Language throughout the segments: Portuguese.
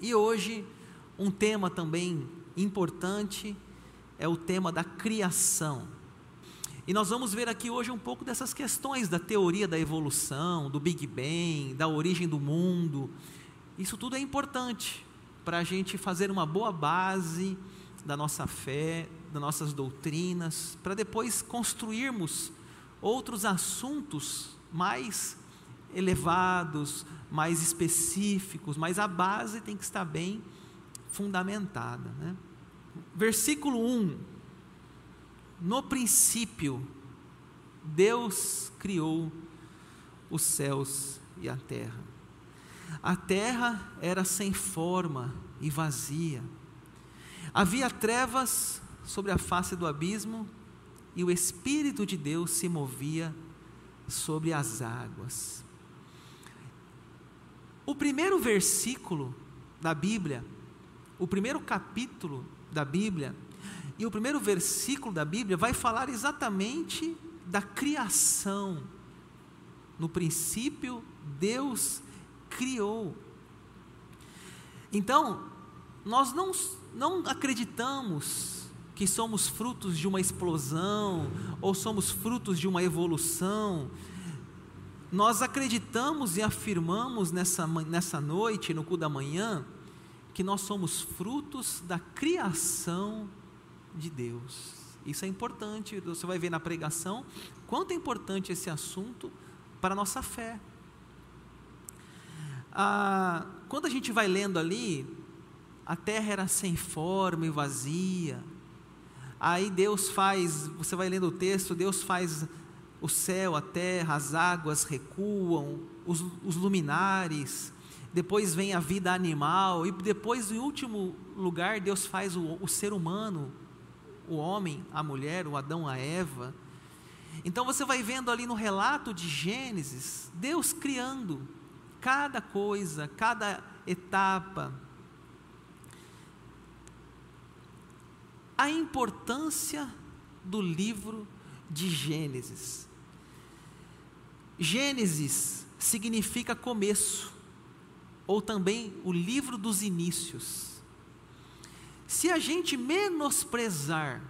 E hoje, um tema também importante é o tema da criação. E nós vamos ver aqui hoje um pouco dessas questões da teoria da evolução, do Big Bang, da origem do mundo. Isso tudo é importante para a gente fazer uma boa base da nossa fé, das nossas doutrinas, para depois construirmos outros assuntos mais elevados, mais específicos, mas a base tem que estar bem fundamentada. Né? Versículo 1: No princípio, Deus criou os céus e a terra. A terra era sem forma e vazia. Havia trevas sobre a face do abismo e o Espírito de Deus se movia sobre as águas. O primeiro versículo da Bíblia, o primeiro capítulo da Bíblia e o primeiro versículo da Bíblia vai falar exatamente da criação. No princípio, Deus criou. Então, nós não, não acreditamos que somos frutos de uma explosão ou somos frutos de uma evolução. Nós acreditamos e afirmamos nessa, nessa noite, no cu da manhã, que nós somos frutos da criação de Deus. Isso é importante, você vai ver na pregação quanto é importante esse assunto para a nossa fé. Ah, quando a gente vai lendo ali, a terra era sem forma e vazia, Aí Deus faz, você vai lendo o texto, Deus faz o céu, a terra, as águas recuam, os, os luminares, depois vem a vida animal, e depois, em último lugar, Deus faz o, o ser humano, o homem, a mulher, o Adão, a Eva. Então você vai vendo ali no relato de Gênesis, Deus criando cada coisa, cada etapa, a importância do livro de Gênesis. Gênesis significa começo, ou também o livro dos inícios. Se a gente menosprezar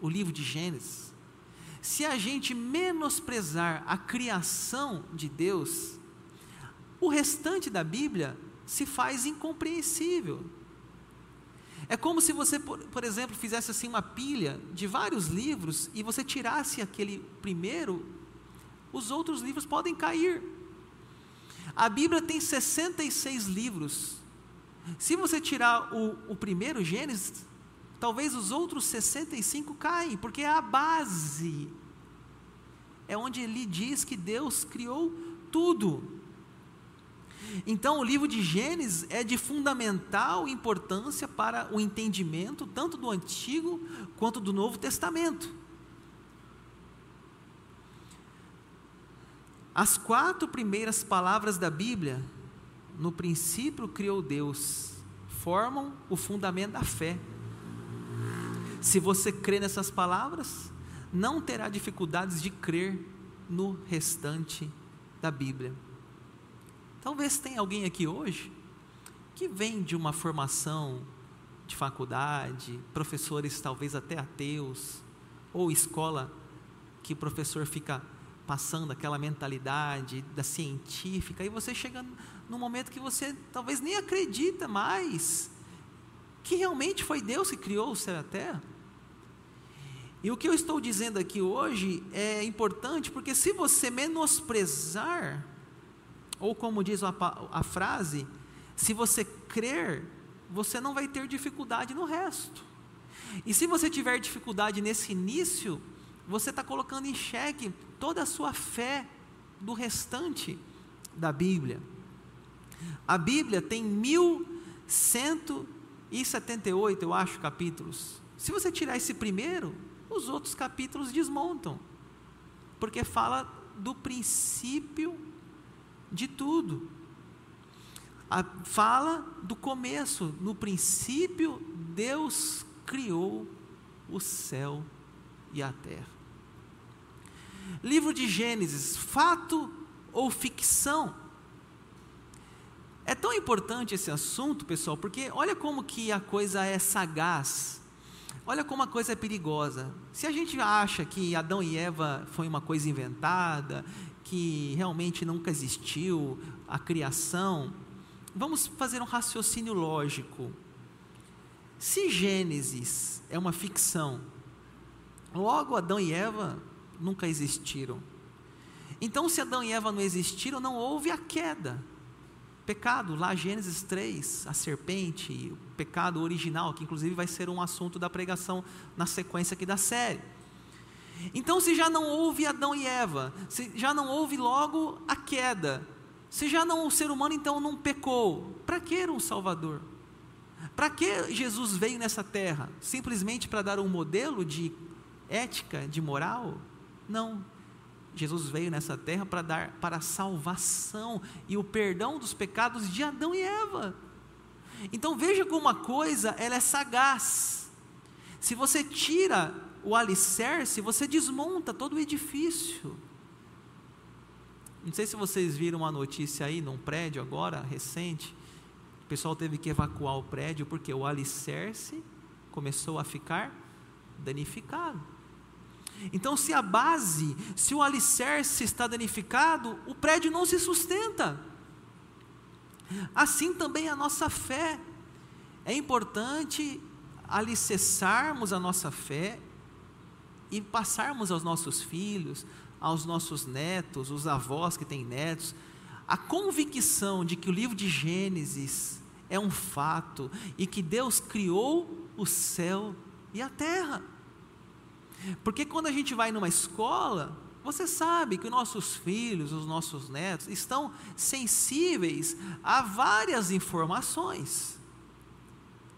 o livro de Gênesis, se a gente menosprezar a criação de Deus, o restante da Bíblia se faz incompreensível. É como se você, por, por, exemplo, fizesse assim uma pilha de vários livros e você tirasse aquele primeiro, os outros livros podem cair. A Bíblia tem 66 livros. Se você tirar o, o primeiro Gênesis, talvez os outros 65 caem, porque é a base. É onde ele diz que Deus criou tudo. Então, o livro de Gênesis é de fundamental importância para o entendimento tanto do Antigo quanto do Novo Testamento. As quatro primeiras palavras da Bíblia, no princípio criou Deus, formam o fundamento da fé. Se você crê nessas palavras, não terá dificuldades de crer no restante da Bíblia. Talvez tenha alguém aqui hoje que vem de uma formação de faculdade, professores talvez até ateus, ou escola que o professor fica passando aquela mentalidade da científica, e você chega num momento que você talvez nem acredita mais que realmente foi Deus que criou o céu e a terra. E o que eu estou dizendo aqui hoje é importante porque se você menosprezar ou como diz a, a frase, se você crer, você não vai ter dificuldade no resto. E se você tiver dificuldade nesse início, você está colocando em xeque toda a sua fé do restante da Bíblia. A Bíblia tem 1178, eu acho, capítulos. Se você tirar esse primeiro, os outros capítulos desmontam, porque fala do princípio de tudo. A, fala do começo, no princípio Deus criou o céu e a terra. Livro de Gênesis, fato ou ficção? É tão importante esse assunto, pessoal, porque olha como que a coisa é sagaz. Olha como a coisa é perigosa. Se a gente acha que Adão e Eva foi uma coisa inventada, que realmente nunca existiu a criação, vamos fazer um raciocínio lógico. Se Gênesis é uma ficção, logo Adão e Eva nunca existiram. Então, se Adão e Eva não existiram, não houve a queda. Pecado, lá Gênesis 3, a serpente, o pecado original, que inclusive vai ser um assunto da pregação na sequência aqui da série. Então, se já não houve Adão e Eva, se já não houve logo a queda, se já não o ser humano então não pecou, para que um Salvador? Para que Jesus veio nessa terra? Simplesmente para dar um modelo de ética, de moral? Não. Jesus veio nessa terra para dar para a salvação e o perdão dos pecados de Adão e Eva. Então veja como uma coisa ela é sagaz. Se você tira o alicerce, você desmonta todo o edifício. Não sei se vocês viram uma notícia aí num prédio agora, recente. O pessoal teve que evacuar o prédio porque o alicerce começou a ficar danificado. Então, se a base, se o alicerce está danificado, o prédio não se sustenta. Assim também a nossa fé. É importante alicerçarmos a nossa fé e passarmos aos nossos filhos, aos nossos netos, os avós que têm netos, a convicção de que o livro de Gênesis é um fato e que Deus criou o céu e a terra. Porque quando a gente vai numa escola, você sabe que os nossos filhos, os nossos netos, estão sensíveis a várias informações.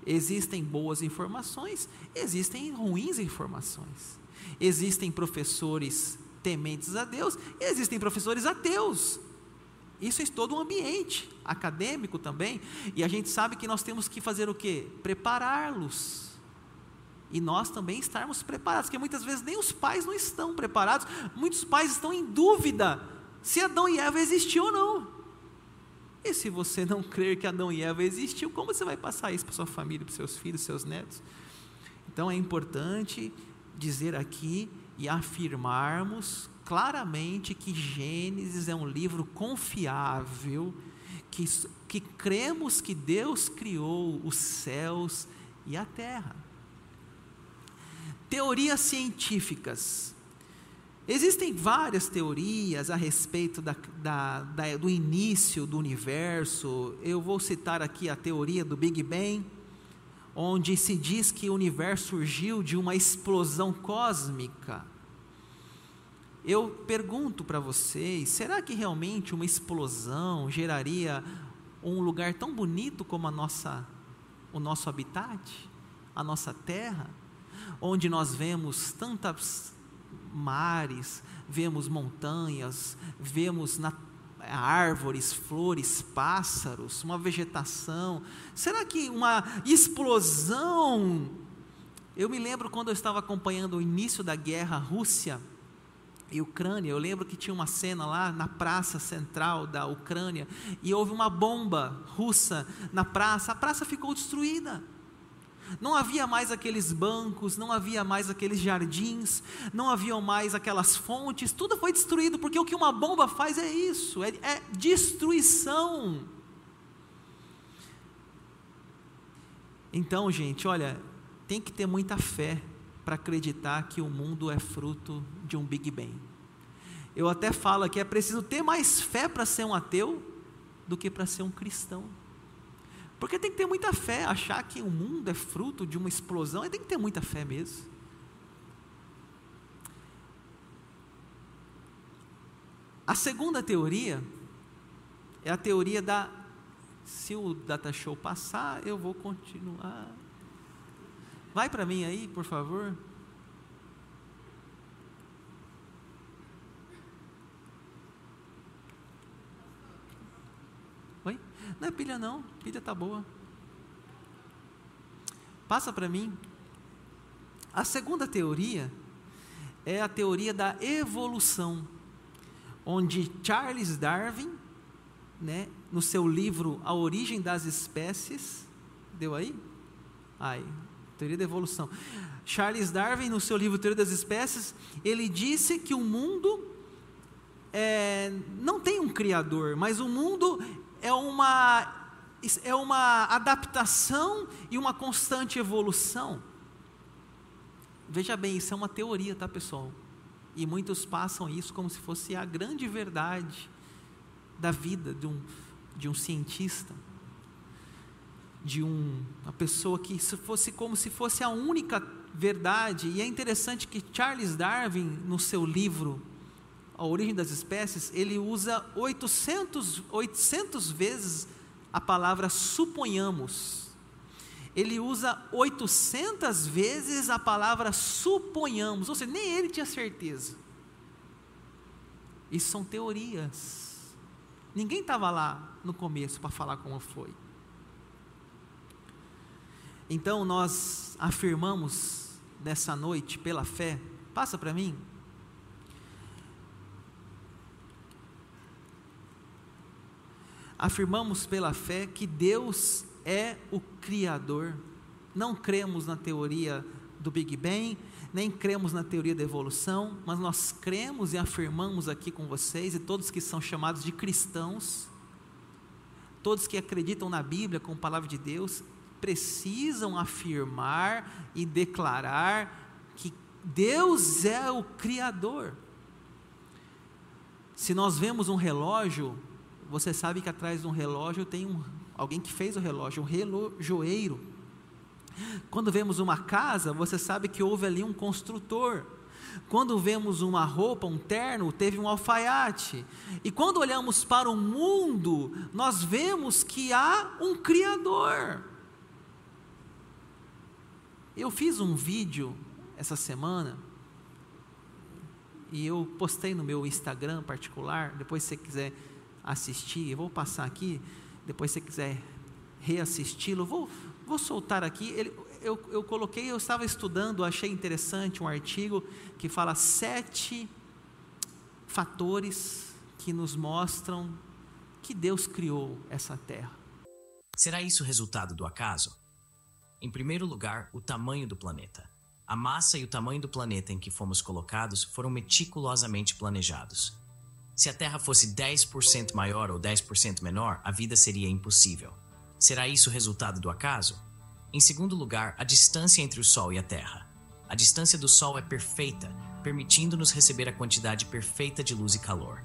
Existem boas informações, existem ruins informações. Existem professores tementes a Deus, e existem professores ateus. Isso é todo um ambiente acadêmico também, e a gente sabe que nós temos que fazer o quê? Prepará-los e nós também estarmos preparados, porque muitas vezes nem os pais não estão preparados, muitos pais estão em dúvida se Adão e Eva existiu ou não. E se você não crer que Adão e Eva existiu, como você vai passar isso para sua família, para seus filhos, seus netos? Então é importante dizer aqui e afirmarmos claramente que Gênesis é um livro confiável, que, que cremos que Deus criou os céus e a terra. Teorias científicas. Existem várias teorias a respeito da, da, da, do início do universo. Eu vou citar aqui a teoria do Big Bang, onde se diz que o universo surgiu de uma explosão cósmica. Eu pergunto para vocês: será que realmente uma explosão geraria um lugar tão bonito como a nossa, o nosso habitat, a nossa terra? Onde nós vemos tantas mares, vemos montanhas, vemos na, árvores, flores, pássaros, uma vegetação. Será que uma explosão? Eu me lembro quando eu estava acompanhando o início da guerra Rússia e Ucrânia, eu lembro que tinha uma cena lá na praça central da Ucrânia e houve uma bomba russa na praça, a praça ficou destruída. Não havia mais aqueles bancos, não havia mais aqueles jardins, não haviam mais aquelas fontes, tudo foi destruído, porque o que uma bomba faz é isso, é, é destruição. Então, gente, olha, tem que ter muita fé para acreditar que o mundo é fruto de um Big Bang. Eu até falo que é preciso ter mais fé para ser um ateu do que para ser um cristão. Porque tem que ter muita fé, achar que o mundo é fruto de uma explosão, tem que ter muita fé mesmo. A segunda teoria é a teoria da se o data show passar, eu vou continuar. Vai para mim aí, por favor. Não é pilha não, pilha tá boa. Passa para mim. A segunda teoria é a teoria da evolução, onde Charles Darwin, né, no seu livro A Origem das Espécies, deu aí? Ai, teoria da evolução. Charles Darwin, no seu livro Teoria das Espécies, ele disse que o mundo é, não tem um criador, mas o mundo é uma, é uma adaptação e uma constante evolução. Veja bem, isso é uma teoria, tá pessoal? E muitos passam isso como se fosse a grande verdade da vida de um, de um cientista, de um, uma pessoa que se fosse como se fosse a única verdade. E é interessante que Charles Darwin, no seu livro A Origem das Espécies, ele usa 800, 800 vezes a palavra suponhamos. Ele usa 800 vezes a palavra suponhamos, ou seja, nem ele tinha certeza. Isso são teorias. Ninguém estava lá no começo para falar como foi. Então nós afirmamos nessa noite pela fé, passa para mim. Afirmamos pela fé que Deus é o Criador. Não cremos na teoria do Big Bang, nem cremos na teoria da evolução, mas nós cremos e afirmamos aqui com vocês e todos que são chamados de cristãos, todos que acreditam na Bíblia como palavra de Deus, precisam afirmar e declarar que Deus é o Criador. Se nós vemos um relógio, você sabe que atrás de um relógio tem um, alguém que fez o relógio, um relojoeiro. Quando vemos uma casa, você sabe que houve ali um construtor. Quando vemos uma roupa, um terno, teve um alfaiate. E quando olhamos para o mundo, nós vemos que há um Criador. Eu fiz um vídeo essa semana e eu postei no meu Instagram particular. Depois, se você quiser assistir, eu vou passar aqui. Depois, se você quiser reassisti-lo, vou, vou soltar aqui. Ele, eu, eu coloquei, eu estava estudando, achei interessante um artigo que fala sete fatores que nos mostram que Deus criou essa terra. Será isso resultado do acaso? Em primeiro lugar, o tamanho do planeta. A massa e o tamanho do planeta em que fomos colocados foram meticulosamente planejados. Se a Terra fosse 10% maior ou 10% menor, a vida seria impossível. Será isso resultado do acaso? Em segundo lugar, a distância entre o Sol e a Terra. A distância do Sol é perfeita, permitindo-nos receber a quantidade perfeita de luz e calor.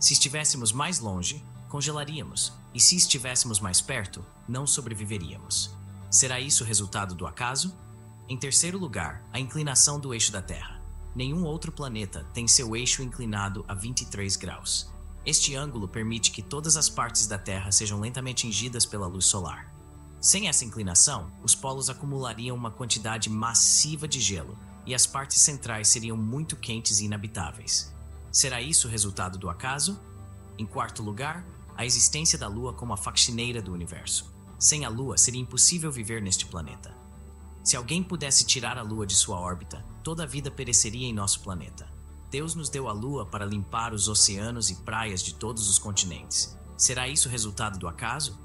Se estivéssemos mais longe, congelaríamos, e se estivéssemos mais perto, não sobreviveríamos. Será isso resultado do acaso? Em terceiro lugar, a inclinação do eixo da Terra. Nenhum outro planeta tem seu eixo inclinado a 23 graus. Este ângulo permite que todas as partes da Terra sejam lentamente tingidas pela luz solar. Sem essa inclinação, os polos acumulariam uma quantidade massiva de gelo e as partes centrais seriam muito quentes e inabitáveis. Será isso resultado do acaso? Em quarto lugar, a existência da Lua como a faxineira do universo. Sem a Lua, seria impossível viver neste planeta. Se alguém pudesse tirar a Lua de sua órbita, toda a vida pereceria em nosso planeta. Deus nos deu a Lua para limpar os oceanos e praias de todos os continentes. Será isso resultado do acaso?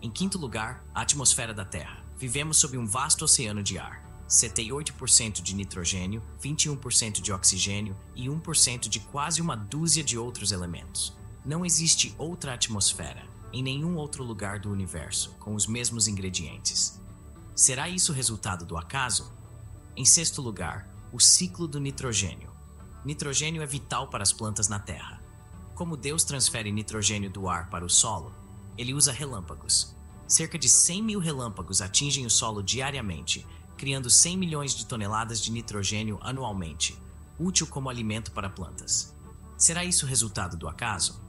Em quinto lugar, a atmosfera da Terra. Vivemos sob um vasto oceano de ar. 78% de nitrogênio, 21% de oxigênio e 1% de quase uma dúzia de outros elementos. Não existe outra atmosfera, em nenhum outro lugar do universo com os mesmos ingredientes. Será isso resultado do acaso? Em sexto lugar, o ciclo do nitrogênio. Nitrogênio é vital para as plantas na Terra. Como Deus transfere nitrogênio do ar para o solo, ele usa relâmpagos. Cerca de 100 mil relâmpagos atingem o solo diariamente, criando 100 milhões de toneladas de nitrogênio anualmente, útil como alimento para plantas. Será isso resultado do acaso?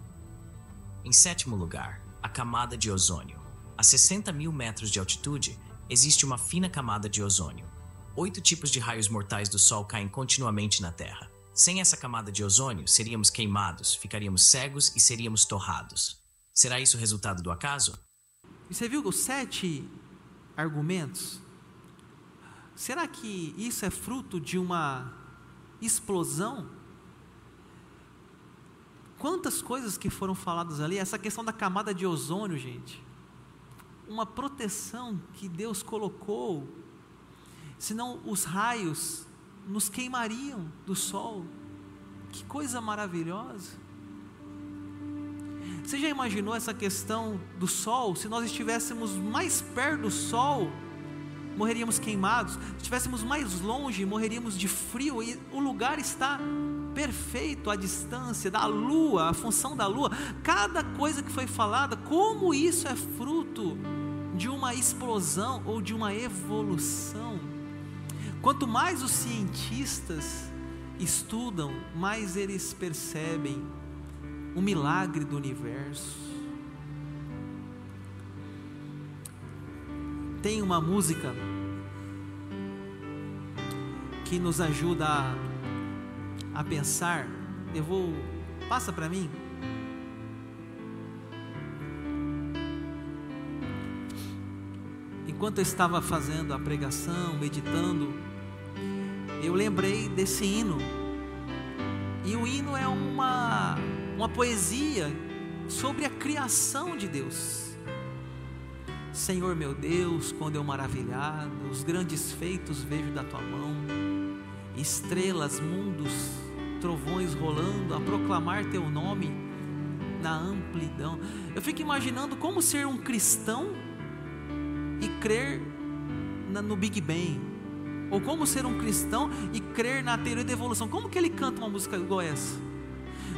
Em sétimo lugar, a camada de ozônio. A 60 mil metros de altitude, existe uma fina camada de ozônio. Oito tipos de raios mortais do Sol caem continuamente na Terra. Sem essa camada de ozônio, seríamos queimados, ficaríamos cegos e seríamos torrados. Será isso resultado do acaso? Você viu os sete argumentos? Será que isso é fruto de uma explosão? Quantas coisas que foram faladas ali, essa questão da camada de ozônio, gente. Uma proteção que Deus colocou, senão os raios nos queimariam do sol. Que coisa maravilhosa. Você já imaginou essa questão do sol? Se nós estivéssemos mais perto do sol, morreríamos queimados. Se estivéssemos mais longe, morreríamos de frio. E o lugar está perfeito, a distância da lua, a função da lua. Cada coisa que foi falada, como isso é fruto de uma explosão ou de uma evolução. Quanto mais os cientistas estudam, mais eles percebem o milagre do universo. Tem uma música que nos ajuda a, a pensar. Eu vou, passa para mim. Enquanto eu estava fazendo a pregação, meditando, eu lembrei desse hino. E o hino é uma, uma poesia sobre a criação de Deus. Senhor meu Deus, quando eu maravilhado, os grandes feitos vejo da tua mão, estrelas, mundos, trovões rolando a proclamar teu nome na amplidão. Eu fico imaginando como ser um cristão e crer no Big Bang, ou como ser um cristão e crer na teoria da evolução. Como que ele canta uma música igual essa?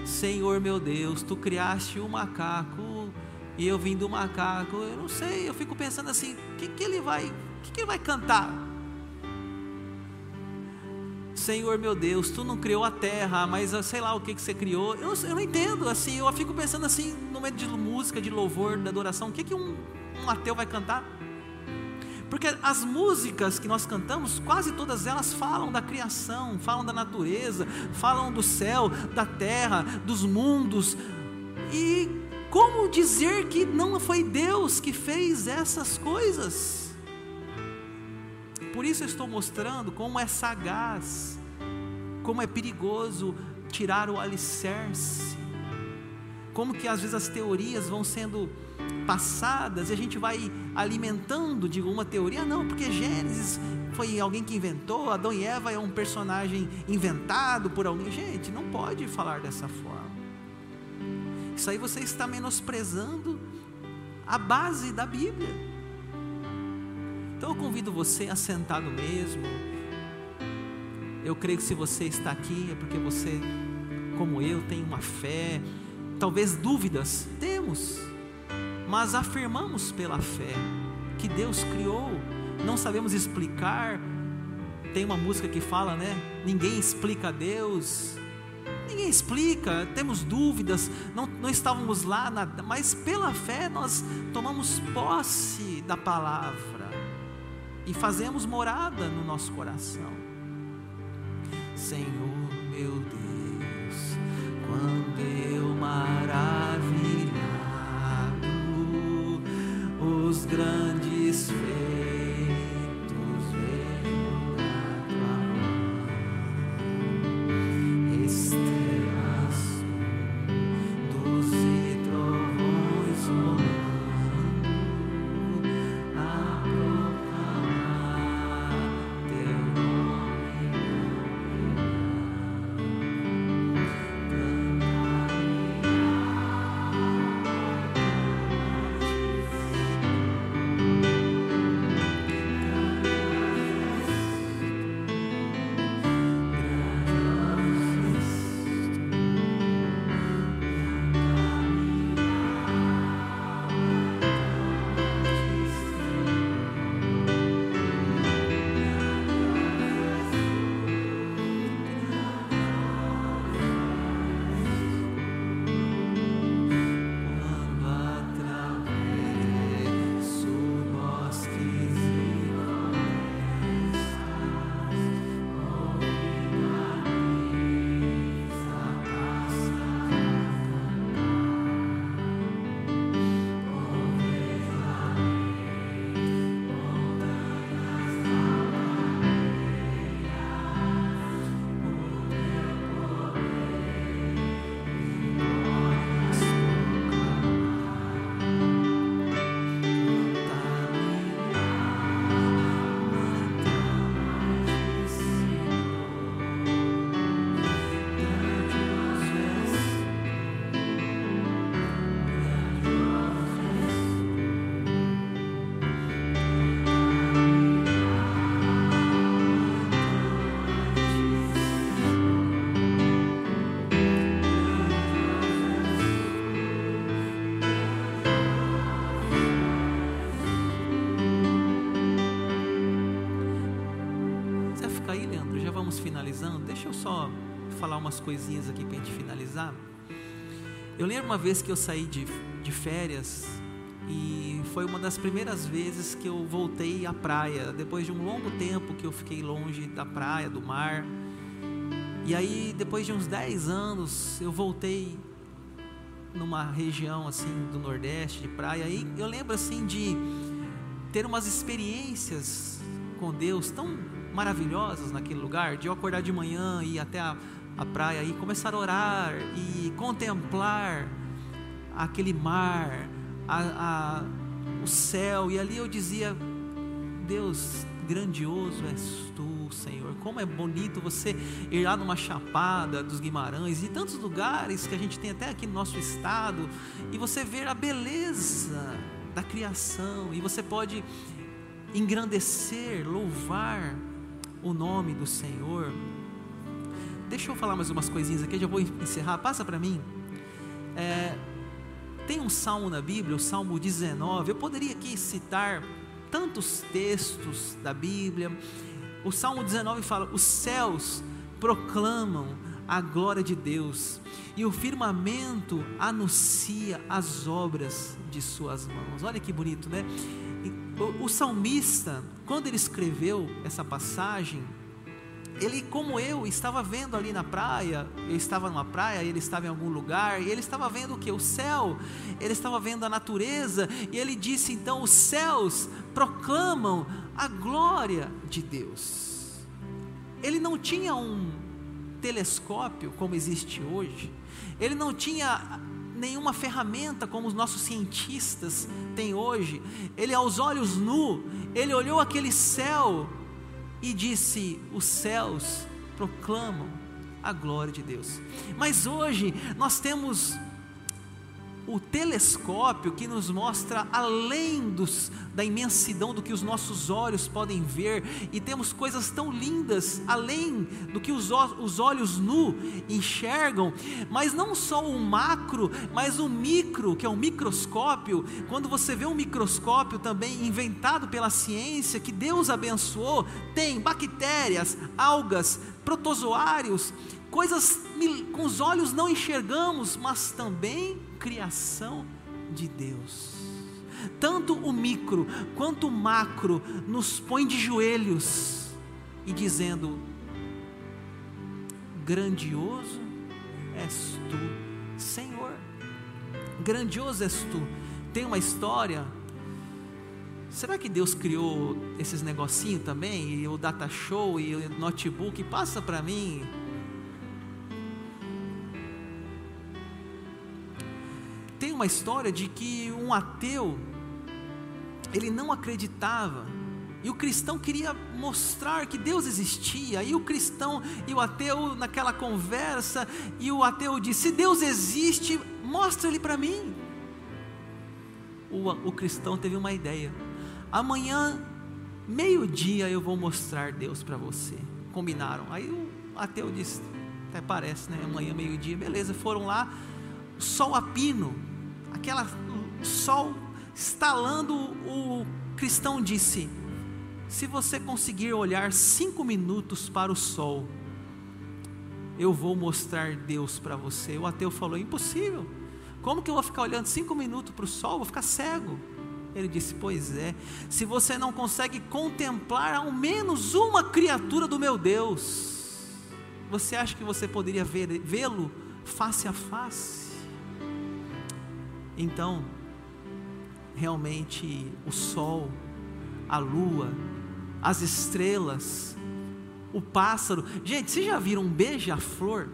Senhor meu Deus, tu criaste o um macaco e eu vim do macaco. Eu não sei, eu fico pensando assim, o que, que ele vai, que, que ele vai cantar? Senhor meu Deus, tu não criou a terra, mas sei lá o que, que você criou. Eu, eu não entendo, assim, eu fico pensando assim, no meio de música, de louvor, de adoração, o que, que um, um ateu vai cantar? Porque as músicas que nós cantamos, quase todas elas falam da criação, falam da natureza, falam do céu, da terra, dos mundos. E como dizer que não foi Deus que fez essas coisas? Por isso eu estou mostrando como é sagaz, como é perigoso tirar o alicerce, como que às vezes as teorias vão sendo passadas e a gente vai alimentando de uma teoria, não, porque Gênesis foi alguém que inventou, Adão e Eva é um personagem inventado por alguém. Gente, não pode falar dessa forma. Isso aí você está menosprezando a base da Bíblia. Então eu convido você a sentar no mesmo. Eu creio que se você está aqui é porque você, como eu, tem uma fé, talvez dúvidas, temos mas afirmamos pela fé que Deus criou, não sabemos explicar. Tem uma música que fala, né? Ninguém explica Deus, ninguém explica, temos dúvidas, não, não estávamos lá, mas pela fé nós tomamos posse da palavra e fazemos morada no nosso coração. Senhor meu Deus, quando eu maravilhar os grandes finalizando, coisinhas aqui para a gente finalizar. Eu lembro uma vez que eu saí de, de férias e foi uma das primeiras vezes que eu voltei à praia, depois de um longo tempo que eu fiquei longe da praia, do mar. E aí, depois de uns 10 anos, eu voltei numa região assim do Nordeste, de praia. E eu lembro assim de ter umas experiências com Deus tão maravilhosas naquele lugar, de eu acordar de manhã e ir até a, a praia e começar a orar e contemplar aquele mar, a, a, o céu, e ali eu dizia: Deus, grandioso és tu, Senhor. Como é bonito você ir lá numa chapada dos Guimarães e tantos lugares que a gente tem até aqui no nosso estado, e você ver a beleza da criação, e você pode engrandecer, louvar o nome do Senhor. Deixa eu falar mais umas coisinhas aqui, já vou encerrar. Passa para mim. É, tem um salmo na Bíblia, o Salmo 19. Eu poderia aqui citar tantos textos da Bíblia. O Salmo 19 fala: Os céus proclamam a glória de Deus, e o firmamento anuncia as obras de Suas mãos. Olha que bonito, né? O, o salmista, quando ele escreveu essa passagem, ele, como eu, estava vendo ali na praia, eu estava numa praia, ele estava em algum lugar, e ele estava vendo o que? O céu, ele estava vendo a natureza, e ele disse então: os céus proclamam a glória de Deus. Ele não tinha um telescópio como existe hoje, ele não tinha nenhuma ferramenta como os nossos cientistas têm hoje, ele aos olhos nu, ele olhou aquele céu e disse: Os céus proclamam a glória de Deus. Mas hoje nós temos o telescópio que nos mostra além dos, da imensidão do que os nossos olhos podem ver, e temos coisas tão lindas além do que os, os olhos nu enxergam, mas não só o macro, mas o micro, que é o microscópio. Quando você vê um microscópio também inventado pela ciência, que Deus abençoou, tem bactérias, algas, protozoários, coisas com os olhos não enxergamos, mas também criação de Deus. Tanto o micro quanto o macro nos põe de joelhos e dizendo: Grandioso és tu, Senhor. Grandioso és tu. Tem uma história. Será que Deus criou esses negocinhos também? E o data show e o notebook? Passa para mim uma história de que um ateu ele não acreditava e o cristão queria mostrar que Deus existia, e o cristão e o ateu naquela conversa, e o ateu disse: Se Deus existe, mostra ele para mim. O, o cristão teve uma ideia: amanhã, meio-dia, eu vou mostrar Deus para você. Combinaram. Aí o ateu disse: Até parece, né? Amanhã, meio-dia, beleza. Foram lá, sol a pino, aquela sol estalando, o cristão disse: Se você conseguir olhar cinco minutos para o sol, eu vou mostrar Deus para você. O ateu falou: Impossível. Como que eu vou ficar olhando cinco minutos para o sol? Vou ficar cego. Ele disse: Pois é, se você não consegue contemplar ao menos uma criatura do meu Deus, você acha que você poderia vê-lo face a face? Então, realmente o sol, a lua, as estrelas, o pássaro. Gente, vocês já viram um beija-flor?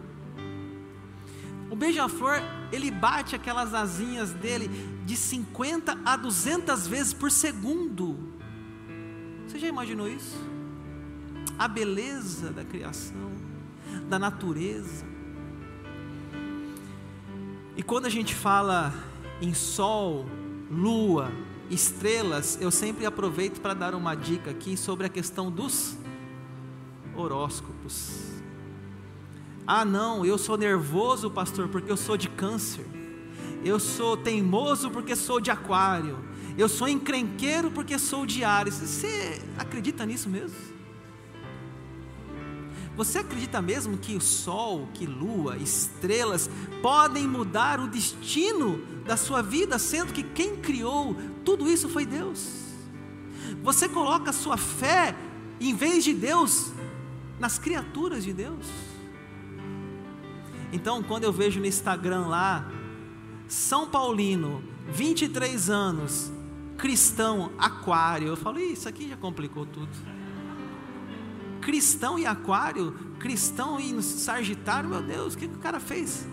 O beija-flor, ele bate aquelas asinhas dele de 50 a 200 vezes por segundo. Você já imaginou isso? A beleza da criação, da natureza. E quando a gente fala em sol, lua, estrelas, eu sempre aproveito para dar uma dica aqui sobre a questão dos horóscopos. Ah, não, eu sou nervoso, pastor, porque eu sou de câncer. Eu sou teimoso porque sou de aquário. Eu sou encrenqueiro porque sou de Ares. Você acredita nisso mesmo? Você acredita mesmo que o sol, que lua, estrelas podem mudar o destino da sua vida, sendo que quem criou tudo isso foi Deus? Você coloca a sua fé, em vez de Deus, nas criaturas de Deus? Então, quando eu vejo no Instagram lá, São Paulino, 23 anos, cristão, aquário, eu falo, isso aqui já complicou tudo cristão e aquário, cristão e sagitário, meu Deus, o que, que o cara fez?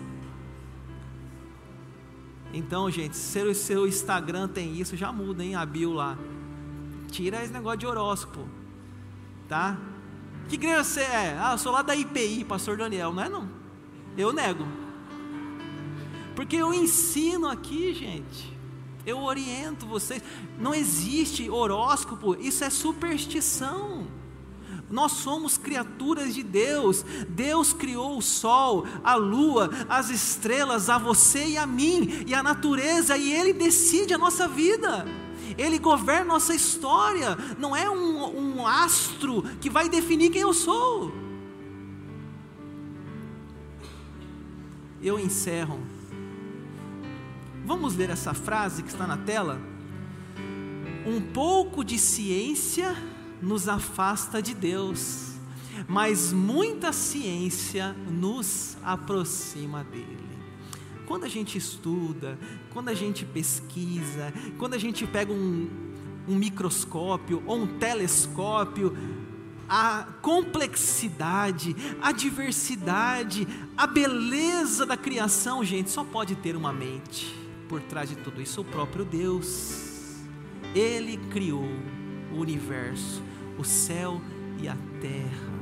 Então, gente, se o seu Instagram tem isso, já muda, hein, a bio lá. Tira esse negócio de horóscopo, tá? Que igreja você é? Ah, eu sou lá da IPI, pastor Daniel, não é não? Eu nego. Porque eu ensino aqui, gente. Eu oriento vocês. Não existe horóscopo, isso é superstição. Nós somos criaturas de Deus. Deus criou o sol, a lua, as estrelas, a você e a mim, e a natureza, e Ele decide a nossa vida. Ele governa nossa história. Não é um, um astro que vai definir quem eu sou. Eu encerro. Vamos ler essa frase que está na tela? Um pouco de ciência nos afasta de Deus, mas muita ciência nos aproxima dele. Quando a gente estuda, quando a gente pesquisa, quando a gente pega um, um microscópio ou um telescópio, a complexidade, a diversidade, a beleza da criação, gente, só pode ter uma mente por trás de tudo isso, o próprio Deus. Ele criou o universo, o céu e a terra.